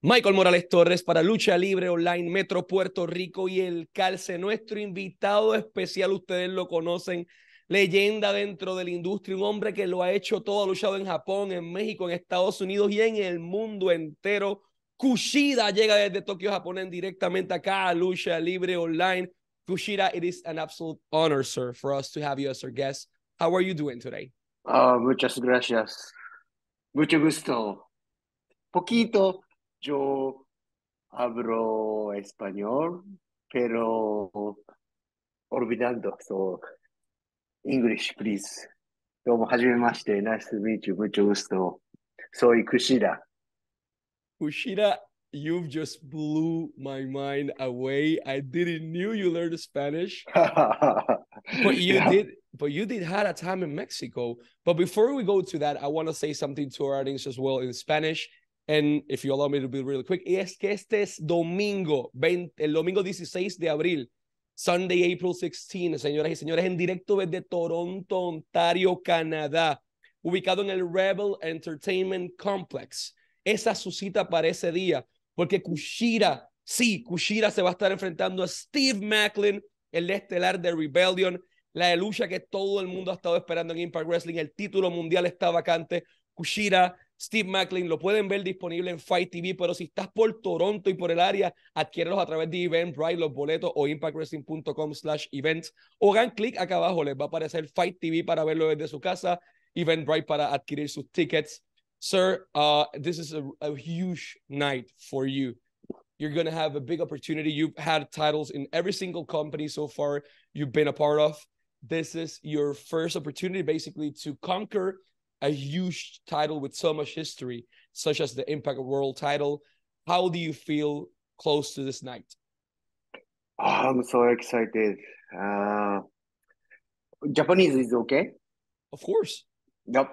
Michael Morales Torres para Lucha Libre Online, Metro Puerto Rico y el Calce. Nuestro invitado especial, ustedes lo conocen, leyenda dentro de la industria, un hombre que lo ha hecho todo, ha luchado en Japón, en México, en Estados Unidos y en el mundo entero. Kushida llega desde Tokio, Japón, directamente acá a Lucha Libre Online. Kushida, it is an absolute honor, sir, for us to have you as our guest. How are you doing today? Uh, muchas gracias. Mucho gusto. Poquito Yo hablo español, pero olvidando. So, English, please. どうも、はじめまして。Nice to meet you. Mucho gusto. Soy Kushida. Kushida, you've just blew my mind away. I didn't knew you learned Spanish, but you Yeah. did. But you did had a time in Mexico. But before we go to that, I want to say something to our audience as well in Spanish. And if you allow me to be really quick, y es que este es domingo, 20, el domingo 16 de abril, Sunday, April 16, señoras y señores, en directo desde Toronto, Ontario, Canadá, ubicado en el Rebel Entertainment Complex. Esa es su cita para ese día, porque Kushida, sí, Kushida se va a estar enfrentando a Steve Macklin, el estelar de Rebellion, la lucha que todo el mundo ha estado esperando en Impact Wrestling, el título mundial está vacante. Kushida, Steve Macklin, lo pueden ver disponible en Fight TV, pero si estás por Toronto y por el área, adquiérelos a través de Eventbrite, los boletos o impactwrestling.com slash events o hagan clic acá abajo, les va a aparecer Fight TV para verlo desde su casa, Eventbrite para adquirir sus tickets. Sir, uh, this is a, a huge night for you. You're going to have a big opportunity. You've had titles in every single company so far you've been a part of. This is your first opportunity basically to conquer a huge title with so much history, such as the Impact World title. How do you feel close to this night? I'm so excited. Uh, Japanese is okay? Of course. Yep.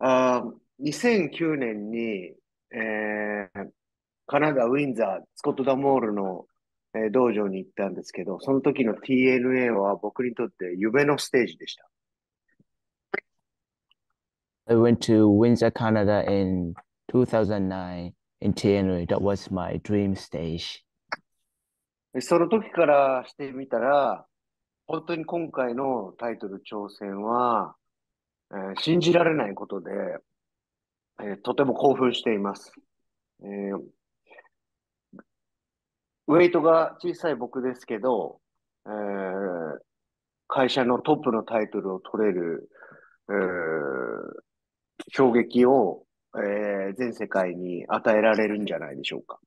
Uh, 2009年に、えーカナダ・ウィンザー、スコット・ダ・モールの、えー道場に行ったんですけど、その時の TNA は僕にとって夢のステージでした。I went to Windsor, Canada in 2009 in TNA. That was my dream stage. その時からしてみたら、本当に今回のタイトル挑戦は、えー信じられないことで、えーとても興奮しています。えーウェイトが小さい僕ですけど、えー会社のトップのタイトルを取れる、えー衝撃を、えー全世界に与えられるんじゃないでしょうか。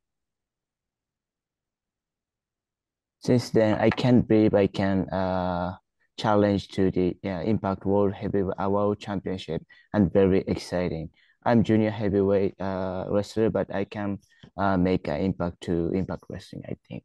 Since then, I can't believe I can uh, challenge to the yeah, Impact World Heavyweight uh, World Championship and very exciting. I'm junior heavyweight uh, wrestler, but I can uh, make an impact to Impact Wrestling, I think.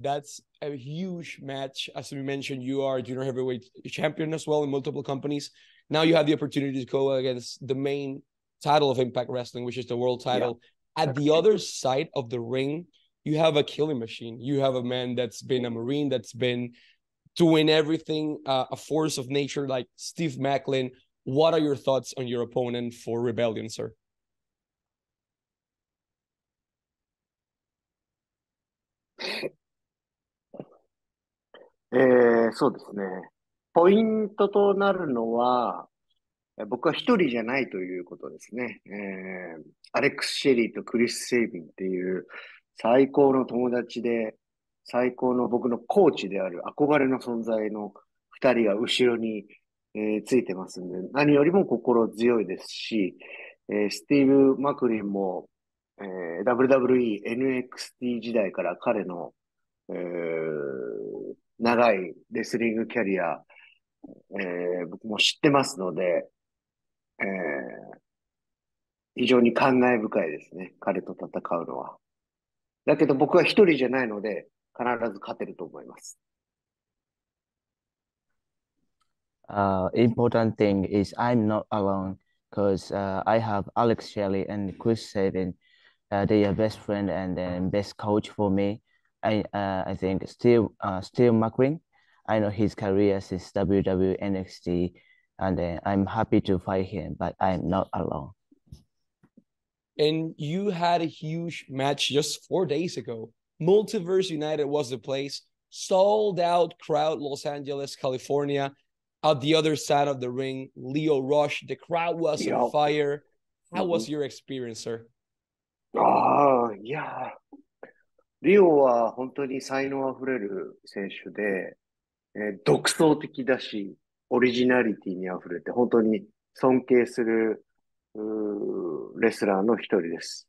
That's a huge match. As we mentioned, you are junior heavyweight champion as well in multiple companies. Now you have the opportunity to go against the main title of Impact Wrestling, which is the world title. At the other side of the ring, you have a killing machine. You have a man that's been a Marine, that's been doing everything, uh, a force of nature like Steve Macklin. What are your thoughts on your opponent for Rebellion, sir? えーそうですね。 ポイントとなるのは、僕は一人じゃないということですね。えーアレックス・シェリーとクリス・セイビンっていう最高の友達で、最高の僕のコーチである憧れの存在の二人が後ろに、えーついてますんで、何よりも心強いですし、えースティーブ・マクリンも、えー WWE、NXT 時代から彼の、えー長いレスリングキャリア、えー僕も知ってますので、えー非常に感慨深いですね。彼と戦うのは。だけど僕は一人じゃないので、必ず勝てると思います。Uh, important thing is I'm not alone because uh, I have Alex Shelley and Chris Sabin. Uh, they are best friend and then best coach for me. I uh, I think Steve uh, Steve McQueen. I know his career since WWE NXT, and then I'm happy to fight him, but I'm not alone. and you had a huge match just four days ago. Multiverse United was the place, sold out crowd, Los Angeles, California. At the other side of the ring, Leo Rush. The crowd was Yeah. on fire. How was Mhm. your experience, sir? ああ、いやー、リオは本当に才能あふれる選手で、 えー独創的だし、オリジナリティにあふれて、本当に尊敬するうレスラーの一人です。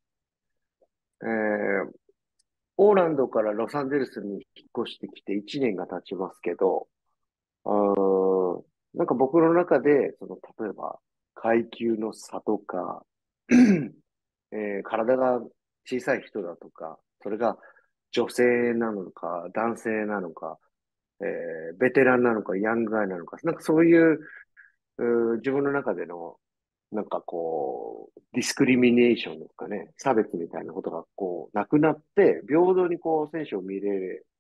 えーオーランドからロサンゼルスに引っ越してきて1年が経ちますけど、あなんか僕の中で、その、例えば、階級の差とか、えー体が小さい人だとか、それが女性なのか、男性なのか、えーベテランなのか、ヤングガイなのか、なんかそういう、う自分の中での、なんかこう、ディスクリミネーションですかね、差別みたいなことがこう、なくなって、平等にこう、選手を見れ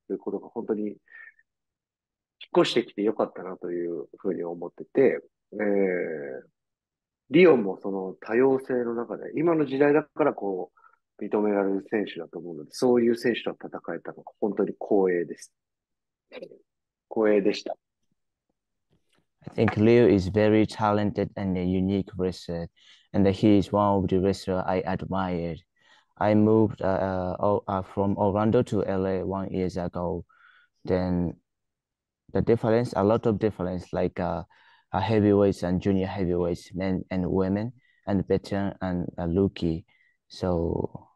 ることが本当に、引っ越してきてよかったなというふうに思ってて、えーリオンもその多様性の中で、今の時代だからこう、認められる選手だと思うので、そういう選手と戦えたのが本当に光栄です。光栄でした。 I think Leo is very talented and a unique wrestler, and he is one of the wrestlers I admired. I moved uh, uh, o- uh, from Orlando to LA one years ago. Then the difference, a lot of difference, like uh, uh, heavyweights and junior heavyweights, men and women, and veteran and uh, rookie. So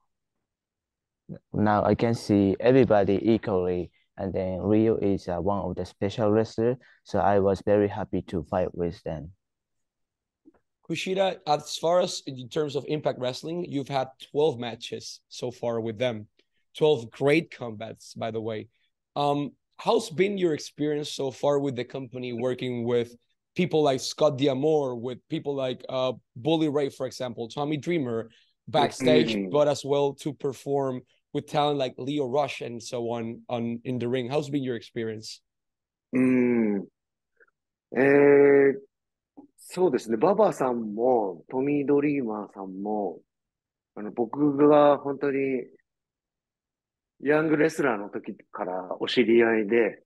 now I can see everybody equally and then Rio is uh, one of the special wrestlers, so I was very happy to fight with them. Kushida, as far as in terms of Impact Wrestling, you've had 12 matches so far with them. 12 great combats, by the way. Um, how's been your experience so far with the company working with people like Scott Diamore, with people like uh, Bully Ray, for example, Tommy Dreamer backstage, Mhm. but as well to perform with talent like Leo Rush and so on on in the ring? How's been your experience? うん。えー、そうですね。ババさんも、トミー・ドリーマーさんも、あの、僕が本当に、ヤングレスラーの時からお知り合いで、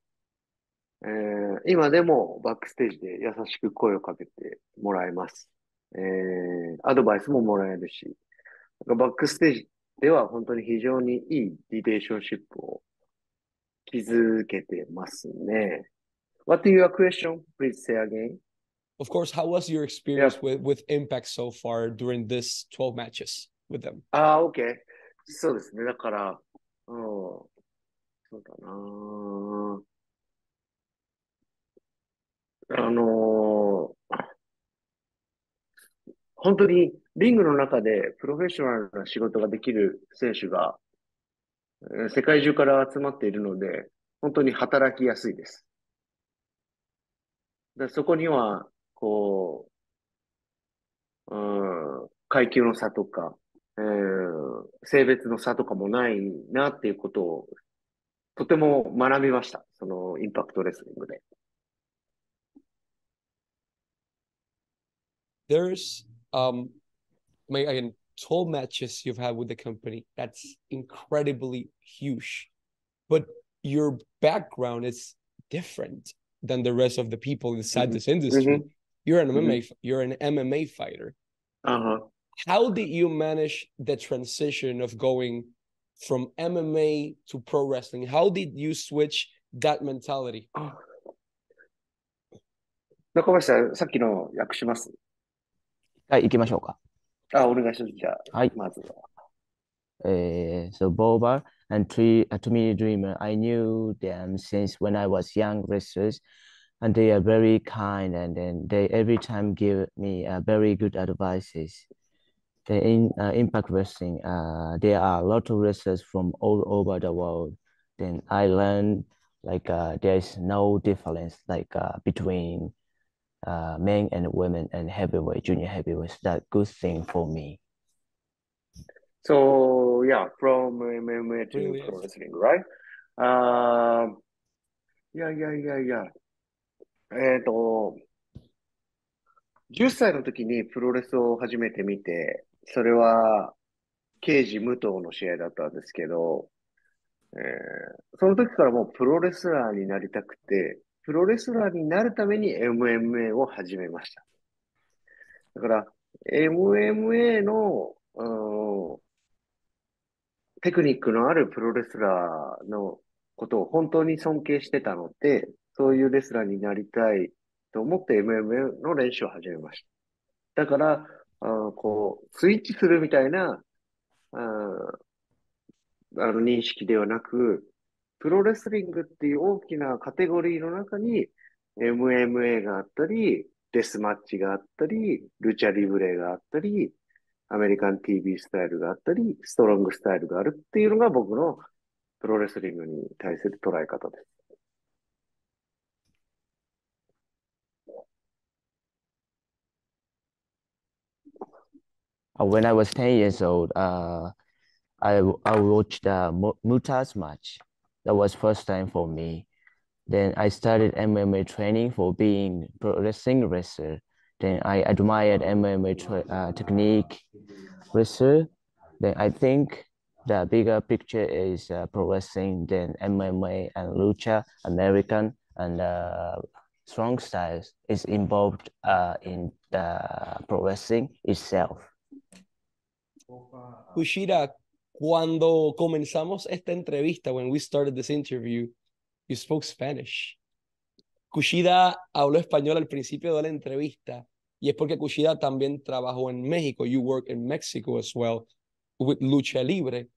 えー今でもバックステージで優しく声をかけてもらえます。えーアドバイスももらえるし、バックステージでは本当に非常にいいリレーションシップを築けてますね。What is your question? Please say again. Of course, how was your experience with with Impact so far during this 12 matches with them? ああ、OK。そうですね。だから、うん、そうだなあのー本当にリングの中でプロフェッショナルな仕事ができる選手が、世界中から集まっているので、本当に働きやすいです。でそこには、こう、うん、階級の差とか、えー性別の差とかもないなっていうことを、とても学びました。そのインパクトレスリングで。there's um my again 12 matches you've had with the company that's incredibly huge but your background is different than the rest of the people inside Mhm. this industry Mhm. you're an Mhm. mma f- you're an mma fighter あは how did you manage the transition of going from mma to pro wrestling how did you switch that mentality あ中林さん、さっきの訳します。はい、行きましょうか。 あ、お願いします。じゃあ、はい。まずは。 Uh, so Boba and Tree, uh, Tommy Dreamer, I knew them since when I was young wrestlers, and they are very kind, and then they every time give me uh, very good advices. They in uh, Impact Wrestling, uh, there are a lot of wrestlers from all over the world. Then I learned like uh, there is no difference like uh, between uh, men and women and heavyweight, junior heavyweights. That good thing for me. So, yeah, from MMA to Really pro wrestling, right? Um, yeah, yeah, yeah, yeah. えっと、10歳の時にプロレスを初めて見て、それは刑事武藤の試合だったんですけど、えー、その時からもうプロレスラーになりたくて、プロレスラーになるために MMA を始めました。だから、MMA の、うん、テクニックのあるプロレスラーのことを本当に尊敬してたので、そういうレスラーになりたいと思って MMA の練習を始めました。だから、あこう、スイッチするみたいな、ああの認識ではなく、プロレスリングっていう大きなカテゴリーの中に MMA があったり、デスマッチがあったり、ルチャリブレがあったり、アメリカン TV スタイルがあったり、ストロングスタイルがあるっていうのが僕のプロレスリングに対する捉え方です。When I was 10 years old, uh, I, I watched the Mutas match. That was first time for me. Then I started MMA training for being pro wrestling wrestler. Then I admired MMA uh, technique wrestler. Then I think the bigger picture is uh, pro wrestling, then MMA and lucha, American and uh, strong styles is involved uh, in the pro wrestling itself. Kushida, Cuando comenzamos esta entrevista, when we started this interview, you spoke Spanish. Kushida habló español al principio de la entrevista y es porque Kushida también trabajó en México. You work in Mexico as well with Lucha Libre.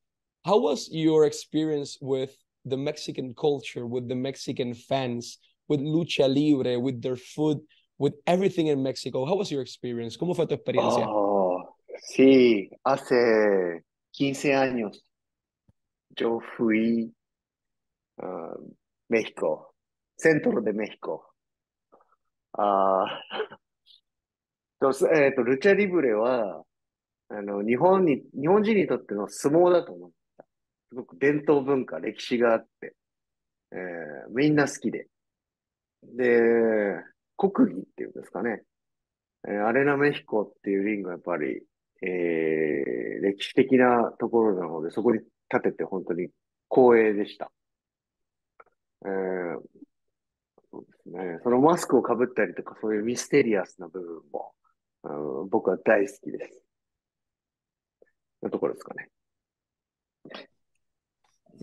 How was your experience with the Mexican culture, with the Mexican fans, with Lucha Libre, with their food, with everything in Mexico? How was your experience? ¿Cómo fue tu experiencia? Oh, sí, hace 15 años yo fui a México, centro de México. あ と、えっ、ー、と、ルチャリブレは、あの、日本に、日本人にとっての相撲だと思った。すごく伝統文化、歴史があって、えー、みんな好きで。で、国技っていうんですかね。えー、アレナメヒコっていうリングはやっぱり、えー、歴史的なところなので、そこに立てて本当に光栄でした。えー、そうですね。そのマスクをかぶったりとか、そういうミステリアスな部分も、うん、僕は大好きです。のところですかね。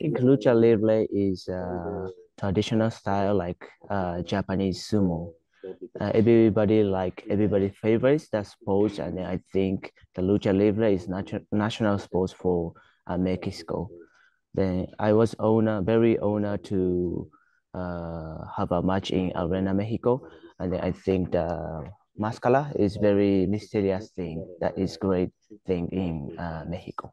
I think lucha libre is a traditional style like uh, Japanese sumo. Uh, everybody like everybody favorites that sport, and I think the lucha libre is natu- national sports for uh, Mexico. Then I was owner, very honored to uh, have a match in Arena Mexico, and I think the Mascala is very mysterious thing that is great thing in uh, Mexico.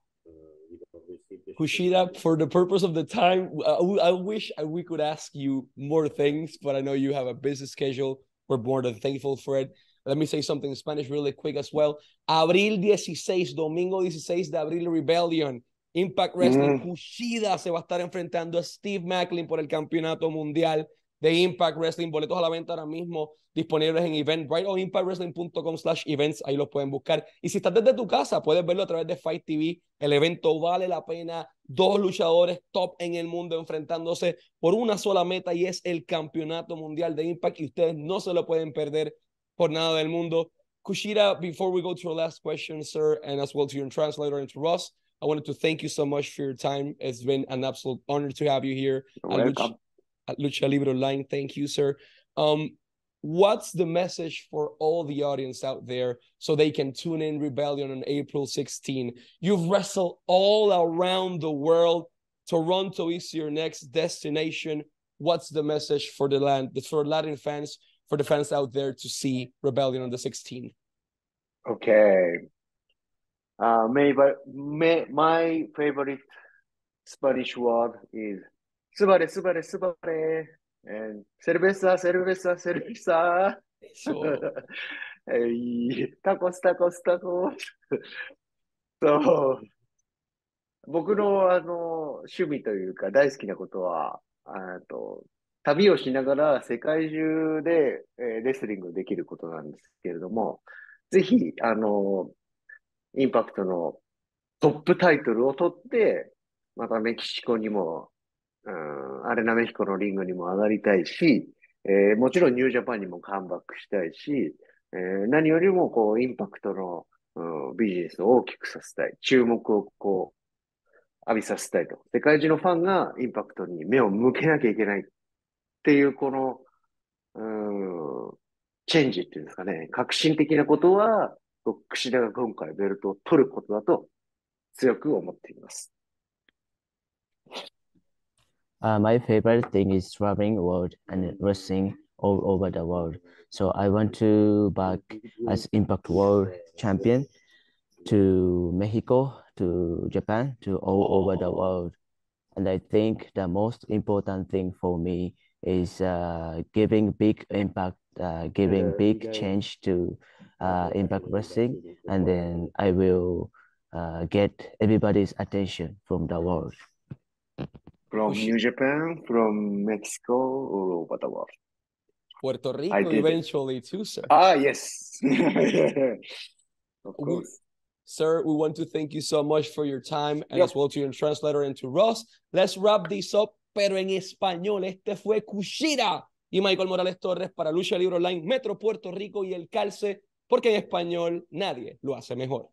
Kushida, for the purpose of the time, I, I wish we could ask you more things, but I know you have a busy schedule. We're more than thankful for it. Let me say something in Spanish really quick as well. Abril 16, domingo 16 de abril, Rebellion. Impact Wrestling, mm. Kushida se va a estar enfrentando a Steve Macklin por el campeonato mundial de Impact Wrestling. Boletos a la venta ahora mismo disponibles en Eventbrite o impactwrestling.com slash events. Ahí los pueden buscar. Y si estás desde tu casa, puedes verlo a través de Fight TV. El evento vale la pena. Dos luchadores top en el mundo enfrentándose por una sola meta y es el campeonato mundial de Impact. Y ustedes no se lo pueden perder por nada del mundo. Kushida, before we go to our last question, sir, and as well to your translator and to Ross, I wanted to thank you so much for your time. It's been an absolute honor to have you here. welcome at Lucha Libre Online. Thank you, sir. Um, what's the message for all the audience out there so they can tune in Rebellion on April 16? You've wrestled all around the world. Toronto is your next destination. What's the message for the land, for Latin fans, for the fans out there to see Rebellion on the 16th? Okay. Uh, maybe may, my favorite Spanish word is すばれ、すばれ、すばれ。セルベッサ、セルベッサ、セルベッサ。えい、タコス、タコス、タコス。そう。僕の、あの、趣味というか大好きなことは、あと、旅をしながら世界中で、えー、レスリングできることなんですけれども、ぜひ、あの、インパクトのトップタイトルを取って、またメキシコにも、うん、アレナメヒコのリングにも上がりたいし、えーもちろんニュージャパンにもカムバックしたいし、えー何よりもこう、インパクトの、うん、ビジネスを大きくさせたい。注目をこう、浴びさせたいと。世界中のファンがインパクトに目を向けなきゃいけないっていう、この、うん、チェンジっていうんですかね。革新的なことは、櫛田が今回ベルトを取ることだと強く思っています。Uh, my favorite thing is traveling world and wrestling all over the world. So I want to back as Impact World Champion to Mexico, to Japan, to all over the world. And I think the most important thing for me is uh, giving big impact, uh, giving big change to uh, Impact Wrestling, and then I will uh, get everybody's attention from the world. From. New Japan, from Mexico, the world. Puerto Rico it. eventually too, sir. Ah, yes. Of We- course. Sir, we want to thank you so much for your time and Yep. as well to your translator and to Ross. Let's wrap this up, pero en español. Este fue Kushida y Michael Morales Torres para Lucha Libre Online, Metro Puerto Rico y El Calce, porque en español nadie lo hace mejor.